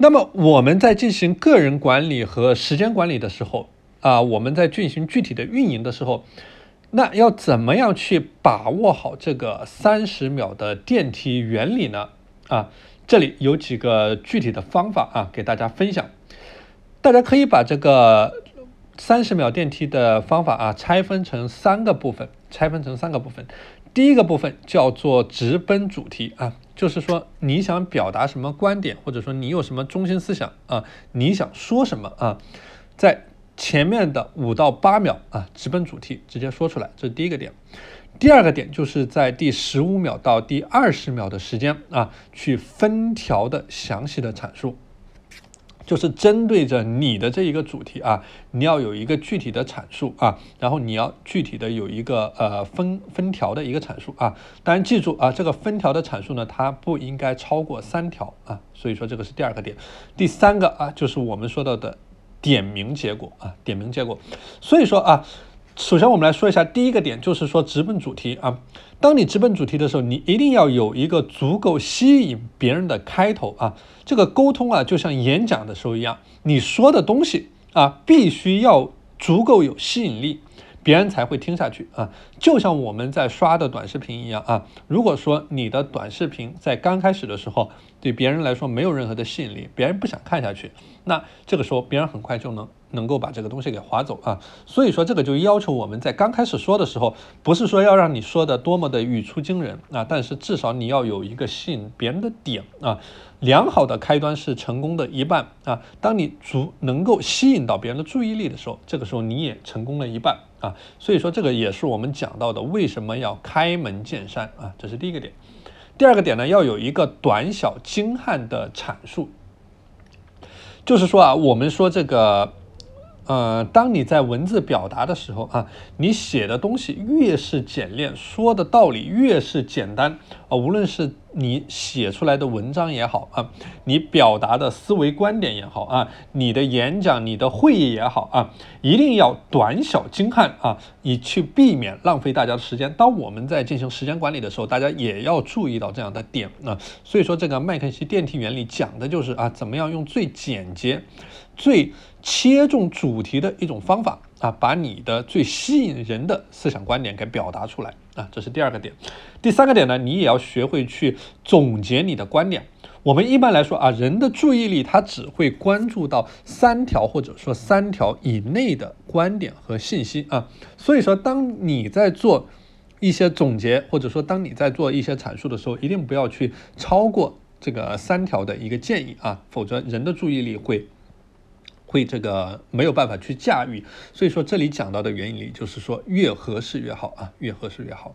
那么我们在进行个人管理和时间管理的时候啊，我们在进行具体的运营的时候，那要怎么样去把握好这个三十秒的电梯原理呢？啊，这里有几个具体的方法啊，给大家分享。大家可以把这个三十秒电梯的方法啊拆分成三个部分，拆分成三个部分。第一个部分叫做直奔主题啊，就是说你想表达什么观点，或者说你有什么中心思想啊，你想说什么啊，在前面的五到八秒啊，直奔主题，直接说出来，这是第一个点。第二个点就是在第十五秒到第二十秒的时间啊，去分条的详细的阐述。就是针对着你的这一个主题啊，你要有一个具体的阐述啊，然后你要具体的有一个呃分分条的一个阐述啊。当然记住啊，这个分条的阐述呢，它不应该超过三条啊。所以说这个是第二个点。第三个啊，就是我们说到的点名结果啊，点名结果。所以说啊。首先，我们来说一下第一个点，就是说直奔主题啊。当你直奔主题的时候，你一定要有一个足够吸引别人的开头啊。这个沟通啊，就像演讲的时候一样，你说的东西啊，必须要足够有吸引力。别人才会听下去啊，就像我们在刷的短视频一样啊。如果说你的短视频在刚开始的时候对别人来说没有任何的吸引力，别人不想看下去，那这个时候别人很快就能能够把这个东西给划走啊。所以说这个就要求我们在刚开始说的时候，不是说要让你说的多么的语出惊人啊，但是至少你要有一个吸引别人的点啊。良好的开端是成功的一半啊。当你足能够吸引到别人的注意力的时候，这个时候你也成功了一半啊。所以说这个也是我们讲到的为什么要开门见山啊，这是第一个点。第二个点呢，要有一个短小精悍的阐述，就是说啊，我们说这个。呃，当你在文字表达的时候啊，你写的东西越是简练，说的道理越是简单啊，无论是你写出来的文章也好啊，你表达的思维观点也好啊，你的演讲、你的会议也好啊，一定要短小精悍啊，以去避免浪费大家的时间。当我们在进行时间管理的时候，大家也要注意到这样的点啊。所以说，这个麦肯锡电梯原理讲的就是啊，怎么样用最简洁、最切中主题的一种方法啊，把你的最吸引人的思想观点给表达出来啊，这是第二个点。第三个点呢，你也要学会去总结你的观点。我们一般来说啊，人的注意力他只会关注到三条或者说三条以内的观点和信息啊。所以说，当你在做一些总结，或者说当你在做一些阐述的时候，一定不要去超过这个三条的一个建议啊，否则人的注意力会。会这个没有办法去驾驭，所以说这里讲到的原理就是说越合适越好啊，越合适越好。